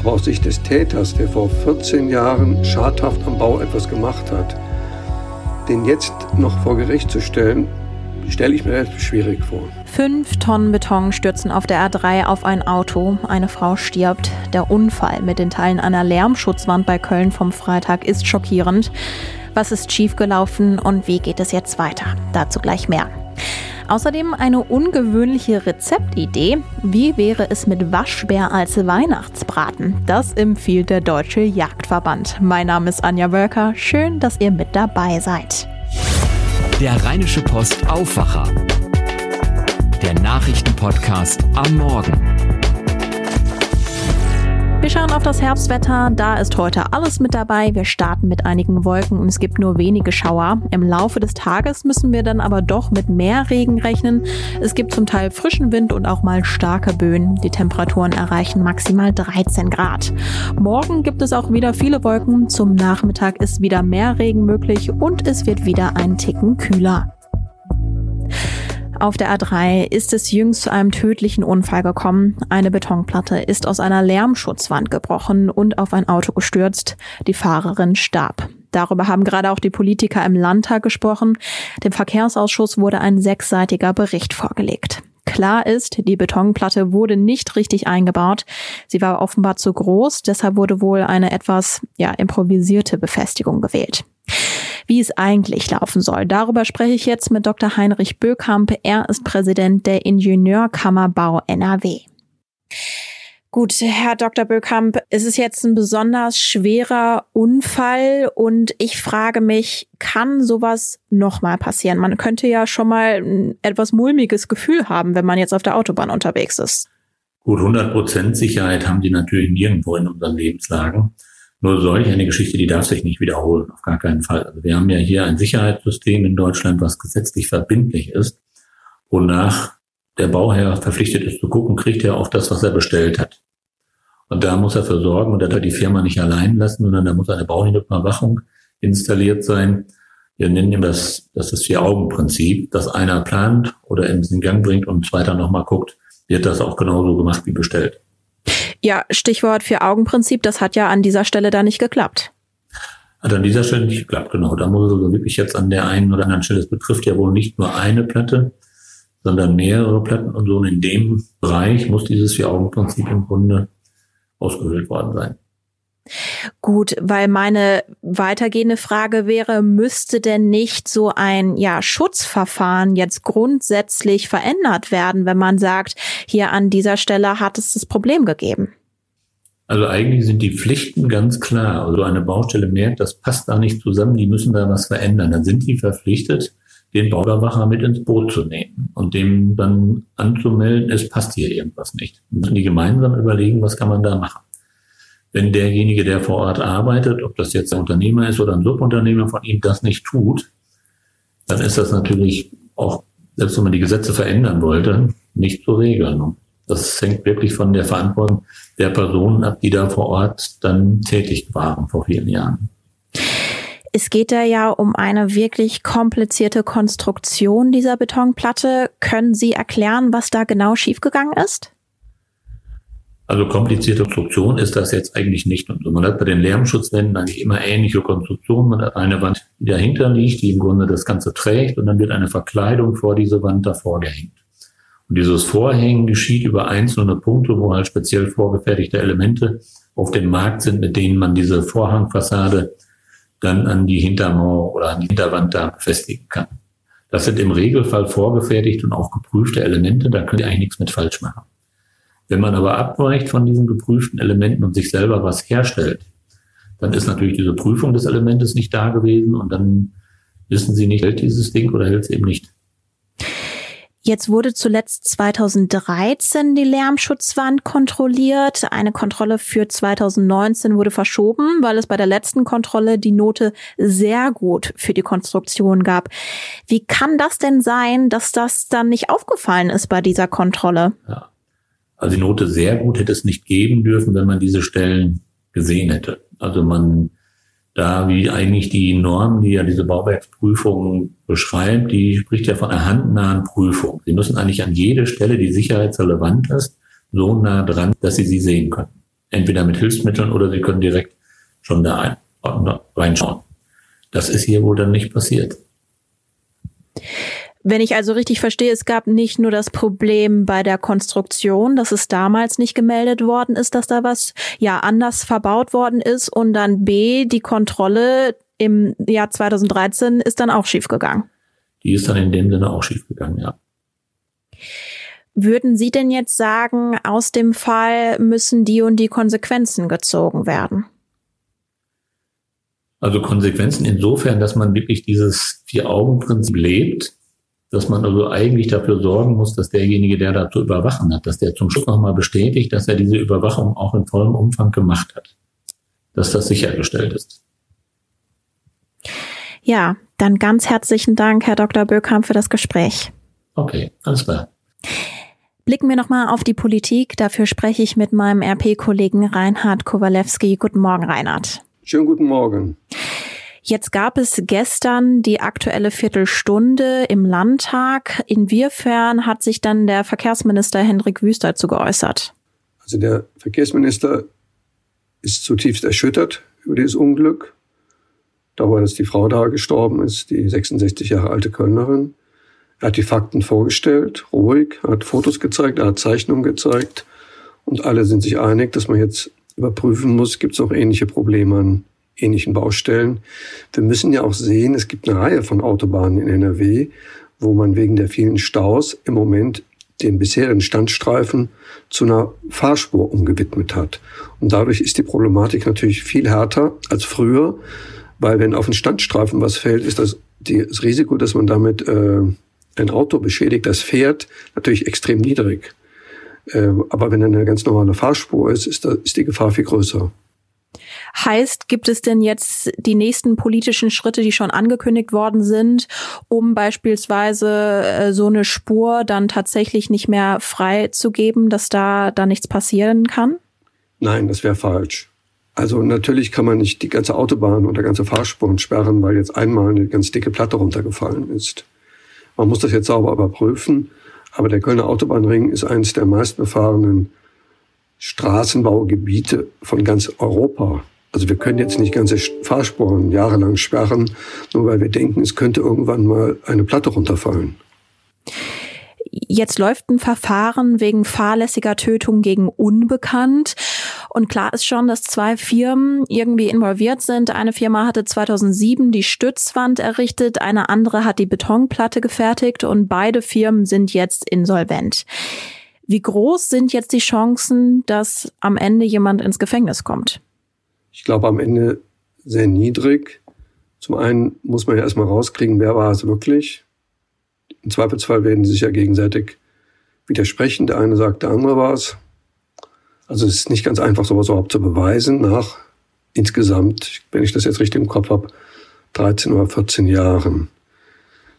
Aber aus Sicht des Täters, der vor 14 Jahren schadhaft am Bau etwas gemacht hat, den jetzt noch vor Gericht zu stellen, stelle ich mir relativ schwierig vor. Fünf Tonnen Beton stürzen auf der A3 auf ein Auto. Eine Frau stirbt. Der Unfall mit den Teilen einer Lärmschutzwand bei Köln vom Freitag ist schockierend. Was ist schiefgelaufen und wie geht es jetzt weiter? Dazu gleich mehr. Außerdem eine ungewöhnliche Rezeptidee. Wie wäre es mit Waschbär als Weihnachtsbraten? Das empfiehlt der Deutsche Jagdverband. Mein Name ist Anja Wölker. Schön, dass ihr mit dabei seid. Der Rheinische Post Aufwacher. Der Nachrichtenpodcast am Morgen. Wir schauen auf das Herbstwetter. Da ist heute alles mit dabei. Wir starten mit einigen Wolken und es gibt nur wenige Schauer. Im Laufe des Tages müssen wir dann aber doch mit mehr Regen rechnen. Es gibt zum Teil frischen Wind und auch mal starke Böen. Die Temperaturen erreichen maximal 13 Grad. Morgen gibt es auch wieder viele Wolken. Zum Nachmittag ist wieder mehr Regen möglich und es wird wieder ein Ticken kühler. Auf der A3 ist es jüngst zu einem tödlichen Unfall gekommen. Eine Betonplatte ist aus einer Lärmschutzwand gebrochen und auf ein Auto gestürzt. Die Fahrerin starb. Darüber haben gerade auch die Politiker im Landtag gesprochen. Dem Verkehrsausschuss wurde ein sechsseitiger Bericht vorgelegt. Klar ist, die Betonplatte wurde nicht richtig eingebaut. Sie war offenbar zu groß, deshalb wurde wohl eine etwas ja, improvisierte Befestigung gewählt wie es eigentlich laufen soll. Darüber spreche ich jetzt mit Dr. Heinrich Bökamp. Er ist Präsident der Ingenieurkammer Bau NRW. Gut, Herr Dr. Bökamp, es ist jetzt ein besonders schwerer Unfall und ich frage mich, kann sowas nochmal passieren? Man könnte ja schon mal ein etwas mulmiges Gefühl haben, wenn man jetzt auf der Autobahn unterwegs ist. Gut, 100 Prozent Sicherheit haben die natürlich nirgendwo in unseren Lebenslagen. Nur solch eine Geschichte, die darf sich nicht wiederholen, auf gar keinen Fall. Also wir haben ja hier ein Sicherheitssystem in Deutschland, was gesetzlich verbindlich ist, wonach der Bauherr verpflichtet ist zu gucken, kriegt er auch das, was er bestellt hat. Und da muss er für sorgen und da darf die Firma nicht allein lassen, sondern da muss eine Bauhinderungsüberwachung installiert sein. Wir nennen ihm das, das ist Vier-Augen-Prinzip, dass einer plant oder in den Gang bringt und zweiter nochmal guckt, wird das auch genauso gemacht wie bestellt. Ja, Stichwort Vier-Augen-Prinzip, das hat ja an dieser Stelle da nicht geklappt. Hat an dieser Stelle nicht geklappt, genau. Da muss also wirklich jetzt an der einen oder anderen Stelle, es betrifft ja wohl nicht nur eine Platte, sondern mehrere Platten und so. Und in dem Bereich muss dieses Vier-Augen-Prinzip im Grunde ausgehöhlt worden sein. Gut, weil meine weitergehende Frage wäre, müsste denn nicht so ein ja, Schutzverfahren jetzt grundsätzlich verändert werden, wenn man sagt, hier an dieser Stelle hat es das Problem gegeben? Also eigentlich sind die Pflichten ganz klar. Also eine Baustelle merkt, das passt da nicht zusammen, die müssen da was verändern. Dann sind die verpflichtet, den Bauüberwacher mit ins Boot zu nehmen und dem dann anzumelden, es passt hier irgendwas nicht. Dann müssen die gemeinsam überlegen, was kann man da machen wenn derjenige, der vor Ort arbeitet, ob das jetzt ein Unternehmer ist oder ein Subunternehmer von ihm, das nicht tut, dann ist das natürlich auch, selbst wenn man die Gesetze verändern wollte, nicht zu regeln. Das hängt wirklich von der Verantwortung der Personen ab, die da vor Ort dann tätig waren vor vielen Jahren. Es geht da ja um eine wirklich komplizierte Konstruktion dieser Betonplatte. Können Sie erklären, was da genau schiefgegangen ist? Also komplizierte Konstruktion ist das jetzt eigentlich nicht. Und man hat bei den Lärmschutzwänden eigentlich immer ähnliche Konstruktionen. Man hat eine Wand, die dahinter liegt, die im Grunde das Ganze trägt und dann wird eine Verkleidung vor diese Wand davor gehängt. Und dieses Vorhängen geschieht über einzelne Punkte, wo halt speziell vorgefertigte Elemente auf dem Markt sind, mit denen man diese Vorhangfassade dann an die Hintermauer oder an die Hinterwand da befestigen kann. Das sind im Regelfall vorgefertigt und auch geprüfte Elemente, da könnt ihr eigentlich nichts mit falsch machen. Wenn man aber abweicht von diesen geprüften Elementen und sich selber was herstellt, dann ist natürlich diese Prüfung des Elementes nicht da gewesen und dann wissen Sie nicht, hält dieses Ding oder hält es eben nicht. Jetzt wurde zuletzt 2013 die Lärmschutzwand kontrolliert. Eine Kontrolle für 2019 wurde verschoben, weil es bei der letzten Kontrolle die Note sehr gut für die Konstruktion gab. Wie kann das denn sein, dass das dann nicht aufgefallen ist bei dieser Kontrolle? Ja. Also die Note sehr gut hätte es nicht geben dürfen, wenn man diese Stellen gesehen hätte. Also man da wie eigentlich die Norm, die ja diese Bauwerksprüfung beschreibt, die spricht ja von einer handnahen Prüfung. Sie müssen eigentlich an jede Stelle, die sicherheitsrelevant ist, so nah dran, dass sie sie sehen können. Entweder mit Hilfsmitteln oder sie können direkt schon da ein, reinschauen. Das ist hier wohl dann nicht passiert. Wenn ich also richtig verstehe, es gab nicht nur das Problem bei der Konstruktion, dass es damals nicht gemeldet worden ist, dass da was ja anders verbaut worden ist und dann B, die Kontrolle im Jahr 2013 ist dann auch schiefgegangen. Die ist dann in dem Sinne auch schiefgegangen, ja. Würden Sie denn jetzt sagen, aus dem Fall müssen die und die Konsequenzen gezogen werden? Also Konsequenzen insofern, dass man wirklich dieses Vier-Augen-Prinzip lebt, dass man also eigentlich dafür sorgen muss, dass derjenige, der da zu überwachen hat, dass der zum Schluss nochmal bestätigt, dass er diese Überwachung auch in vollem Umfang gemacht hat. Dass das sichergestellt ist. Ja, dann ganz herzlichen Dank, Herr Dr. Böckhamp, für das Gespräch. Okay, alles klar. Blicken wir nochmal auf die Politik. Dafür spreche ich mit meinem RP-Kollegen Reinhard Kowalewski. Guten Morgen, Reinhard. Schönen guten Morgen. Jetzt gab es gestern die aktuelle Viertelstunde im Landtag. Inwiefern hat sich dann der Verkehrsminister Hendrik Wüst dazu geäußert? Also der Verkehrsminister ist zutiefst erschüttert über dieses Unglück. Darüber, dass die Frau da gestorben ist, die 66 Jahre alte Kölnerin. Er hat die Fakten vorgestellt, ruhig, hat Fotos gezeigt, er hat Zeichnungen gezeigt. Und alle sind sich einig, dass man jetzt überprüfen muss, gibt es auch ähnliche Probleme an ähnlichen Baustellen. Wir müssen ja auch sehen, es gibt eine Reihe von Autobahnen in NRW, wo man wegen der vielen Staus im Moment den bisherigen Standstreifen zu einer Fahrspur umgewidmet hat. Und dadurch ist die Problematik natürlich viel härter als früher, weil wenn auf den Standstreifen was fällt, ist das, das Risiko, dass man damit äh, ein Auto beschädigt, das fährt, natürlich extrem niedrig. Äh, aber wenn eine ganz normale Fahrspur ist, ist, da, ist die Gefahr viel größer. Heißt, gibt es denn jetzt die nächsten politischen Schritte, die schon angekündigt worden sind, um beispielsweise äh, so eine Spur dann tatsächlich nicht mehr freizugeben, dass da, da nichts passieren kann? Nein, das wäre falsch. Also natürlich kann man nicht die ganze Autobahn oder ganze Fahrspuren sperren, weil jetzt einmal eine ganz dicke Platte runtergefallen ist. Man muss das jetzt sauber überprüfen. Aber der Kölner Autobahnring ist eines der meistbefahrenen Straßenbaugebiete von ganz Europa. Also wir können jetzt nicht ganze Fahrspuren jahrelang sperren, nur weil wir denken, es könnte irgendwann mal eine Platte runterfallen. Jetzt läuft ein Verfahren wegen fahrlässiger Tötung gegen Unbekannt. Und klar ist schon, dass zwei Firmen irgendwie involviert sind. Eine Firma hatte 2007 die Stützwand errichtet, eine andere hat die Betonplatte gefertigt und beide Firmen sind jetzt insolvent. Wie groß sind jetzt die Chancen, dass am Ende jemand ins Gefängnis kommt? Ich glaube am Ende sehr niedrig. Zum einen muss man ja erstmal rauskriegen, wer war es wirklich. Im Zweifelsfall werden sie sich ja gegenseitig widersprechen. Der eine sagt, der andere war es. Also es ist nicht ganz einfach, sowas überhaupt zu beweisen nach insgesamt, wenn ich das jetzt richtig im Kopf habe, 13 oder 14 Jahren.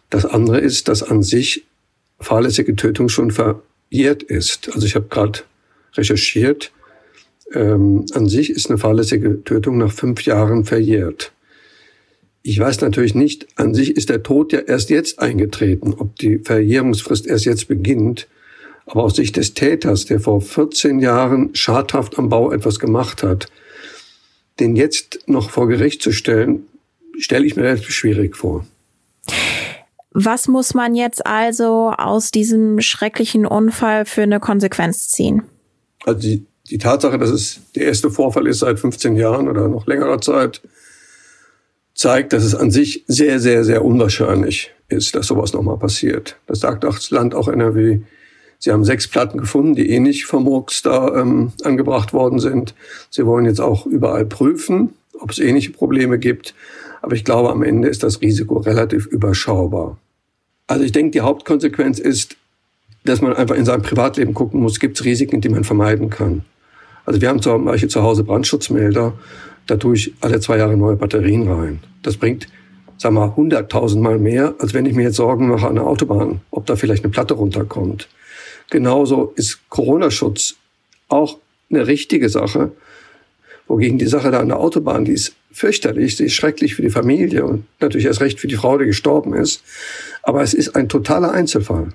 Das andere ist, dass an sich fahrlässige Tötung schon verjährt ist. Also ich habe gerade recherchiert, ähm, an sich ist eine fahrlässige Tötung nach fünf Jahren verjährt. Ich weiß natürlich nicht, an sich ist der Tod ja erst jetzt eingetreten, ob die Verjährungsfrist erst jetzt beginnt. Aber aus Sicht des Täters, der vor 14 Jahren schadhaft am Bau etwas gemacht hat, den jetzt noch vor Gericht zu stellen, stelle ich mir relativ schwierig vor. Was muss man jetzt also aus diesem schrecklichen Unfall für eine Konsequenz ziehen? Also die, die Tatsache, dass es der erste Vorfall ist seit 15 Jahren oder noch längerer Zeit, zeigt, dass es an sich sehr, sehr, sehr unwahrscheinlich ist, dass sowas nochmal passiert. Das sagt auch das Land, auch NRW. Sie haben sechs Platten gefunden, die ähnlich vom Murks da ähm, angebracht worden sind. Sie wollen jetzt auch überall prüfen, ob es ähnliche Probleme gibt. Aber ich glaube, am Ende ist das Risiko relativ überschaubar. Also ich denke, die Hauptkonsequenz ist, dass man einfach in seinem Privatleben gucken muss, gibt es Risiken, die man vermeiden kann. Also wir haben zum Beispiel zu Hause Brandschutzmelder da tue ich alle zwei Jahre neue Batterien rein. Das bringt, sagen wir, hunderttausendmal mehr, als wenn ich mir jetzt Sorgen mache an der Autobahn, ob da vielleicht eine Platte runterkommt. Genauso ist Corona-Schutz auch eine richtige Sache. Wogegen die Sache da an der Autobahn, die ist fürchterlich, sie ist schrecklich für die Familie und natürlich erst recht für die Frau, die gestorben ist. Aber es ist ein totaler Einzelfall.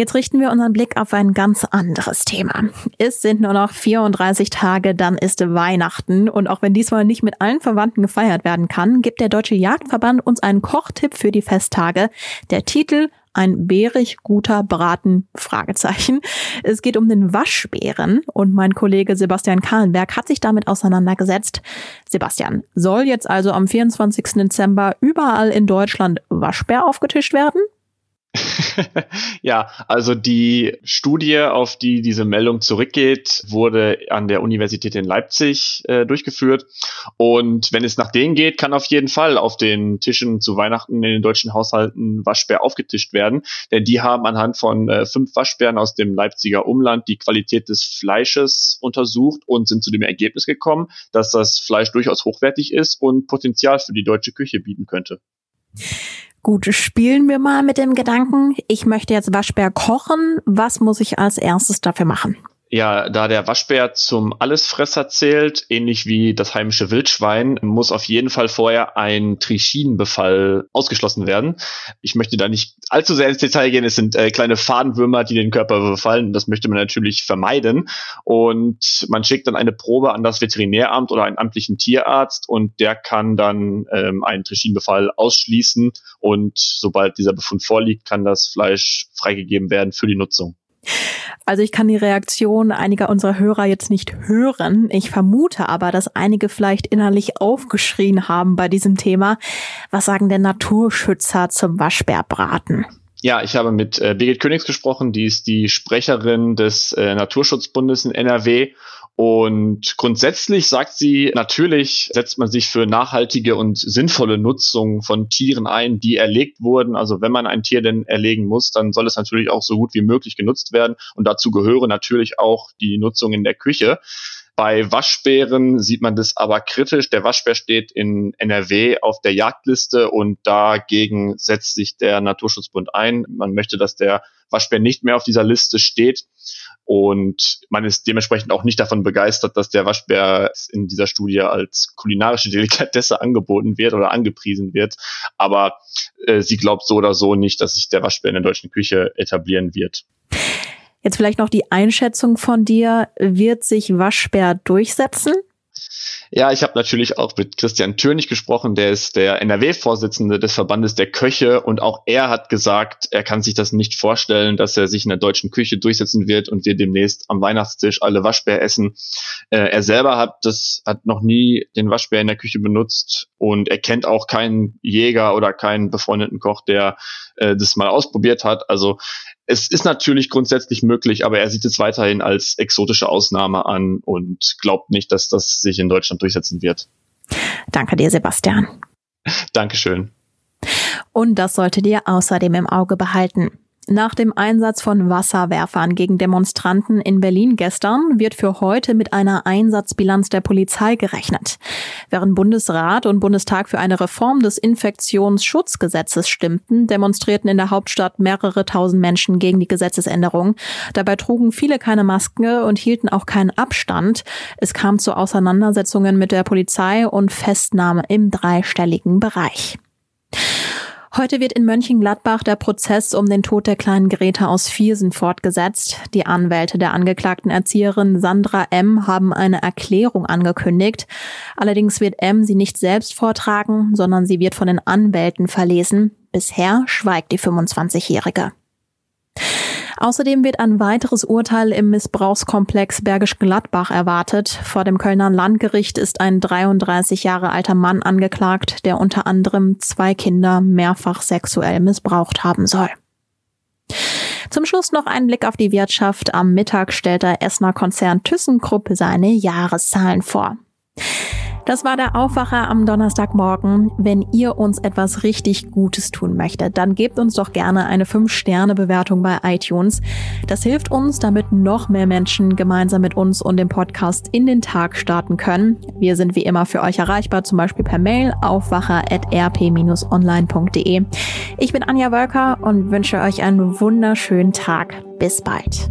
Jetzt richten wir unseren Blick auf ein ganz anderes Thema. Es sind nur noch 34 Tage, dann ist Weihnachten. Und auch wenn diesmal nicht mit allen Verwandten gefeiert werden kann, gibt der Deutsche Jagdverband uns einen Kochtipp für die Festtage. Der Titel ein bärig guter Braten? Fragezeichen. Es geht um den Waschbären und mein Kollege Sebastian Kahlenberg hat sich damit auseinandergesetzt. Sebastian, soll jetzt also am 24. Dezember überall in Deutschland Waschbär aufgetischt werden? ja, also die Studie, auf die diese Meldung zurückgeht, wurde an der Universität in Leipzig äh, durchgeführt. Und wenn es nach denen geht, kann auf jeden Fall auf den Tischen zu Weihnachten in den deutschen Haushalten Waschbär aufgetischt werden. Denn die haben anhand von äh, fünf Waschbären aus dem Leipziger Umland die Qualität des Fleisches untersucht und sind zu dem Ergebnis gekommen, dass das Fleisch durchaus hochwertig ist und Potenzial für die deutsche Küche bieten könnte. Gut, spielen wir mal mit dem Gedanken, ich möchte jetzt Waschbär kochen. Was muss ich als erstes dafür machen? Ja, da der Waschbär zum Allesfresser zählt, ähnlich wie das heimische Wildschwein, muss auf jeden Fall vorher ein Trichinenbefall ausgeschlossen werden. Ich möchte da nicht allzu sehr ins Detail gehen. Es sind äh, kleine Fadenwürmer, die den Körper befallen. Das möchte man natürlich vermeiden. Und man schickt dann eine Probe an das Veterinäramt oder einen amtlichen Tierarzt und der kann dann ähm, einen Trichinenbefall ausschließen. Und sobald dieser Befund vorliegt, kann das Fleisch freigegeben werden für die Nutzung. Also ich kann die Reaktion einiger unserer Hörer jetzt nicht hören. Ich vermute aber, dass einige vielleicht innerlich aufgeschrien haben bei diesem Thema. Was sagen denn Naturschützer zum Waschbärbraten? Ja, ich habe mit äh, Birgit Königs gesprochen, die ist die Sprecherin des äh, Naturschutzbundes in NRW und grundsätzlich sagt sie, natürlich setzt man sich für nachhaltige und sinnvolle Nutzung von Tieren ein, die erlegt wurden. Also wenn man ein Tier denn erlegen muss, dann soll es natürlich auch so gut wie möglich genutzt werden. Und dazu gehöre natürlich auch die Nutzung in der Küche. Bei Waschbären sieht man das aber kritisch. Der Waschbär steht in NRW auf der Jagdliste und dagegen setzt sich der Naturschutzbund ein. Man möchte, dass der Waschbär nicht mehr auf dieser Liste steht. Und man ist dementsprechend auch nicht davon begeistert, dass der Waschbär in dieser Studie als kulinarische Delikatesse angeboten wird oder angepriesen wird. Aber äh, sie glaubt so oder so nicht, dass sich der Waschbär in der deutschen Küche etablieren wird. Jetzt vielleicht noch die Einschätzung von dir. Wird sich Waschbär durchsetzen? Ja, ich habe natürlich auch mit Christian Türnig gesprochen, der ist der NRW-Vorsitzende des Verbandes der Köche und auch er hat gesagt, er kann sich das nicht vorstellen, dass er sich in der deutschen Küche durchsetzen wird und wir demnächst am Weihnachtstisch alle Waschbär essen. Äh, er selber hat das hat noch nie den Waschbär in der Küche benutzt und er kennt auch keinen Jäger oder keinen befreundeten Koch, der äh, das mal ausprobiert hat. Also es ist natürlich grundsätzlich möglich, aber er sieht es weiterhin als exotische Ausnahme an und glaubt nicht, dass das sich in Deutschland durchsetzen wird. Danke dir, Sebastian. Dankeschön. Und das solltet ihr außerdem im Auge behalten. Nach dem Einsatz von Wasserwerfern gegen Demonstranten in Berlin gestern wird für heute mit einer Einsatzbilanz der Polizei gerechnet. Während Bundesrat und Bundestag für eine Reform des Infektionsschutzgesetzes stimmten, demonstrierten in der Hauptstadt mehrere tausend Menschen gegen die Gesetzesänderung. Dabei trugen viele keine Maske und hielten auch keinen Abstand. Es kam zu Auseinandersetzungen mit der Polizei und Festnahme im dreistelligen Bereich. Heute wird in Mönchengladbach der Prozess um den Tod der kleinen Greta aus Viersen fortgesetzt. Die Anwälte der angeklagten Erzieherin Sandra M. haben eine Erklärung angekündigt. Allerdings wird M. sie nicht selbst vortragen, sondern sie wird von den Anwälten verlesen. Bisher schweigt die 25-Jährige. Außerdem wird ein weiteres Urteil im Missbrauchskomplex Bergisch Gladbach erwartet. Vor dem Kölner Landgericht ist ein 33 Jahre alter Mann angeklagt, der unter anderem zwei Kinder mehrfach sexuell missbraucht haben soll. Zum Schluss noch ein Blick auf die Wirtschaft. Am Mittag stellt der Essener Konzern ThyssenKrupp seine Jahreszahlen vor. Das war der Aufwacher am Donnerstagmorgen. Wenn ihr uns etwas richtig Gutes tun möchtet, dann gebt uns doch gerne eine 5-Sterne-Bewertung bei iTunes. Das hilft uns, damit noch mehr Menschen gemeinsam mit uns und dem Podcast in den Tag starten können. Wir sind wie immer für euch erreichbar, zum Beispiel per Mail aufwacher.rp-online.de. Ich bin Anja Wölker und wünsche euch einen wunderschönen Tag. Bis bald.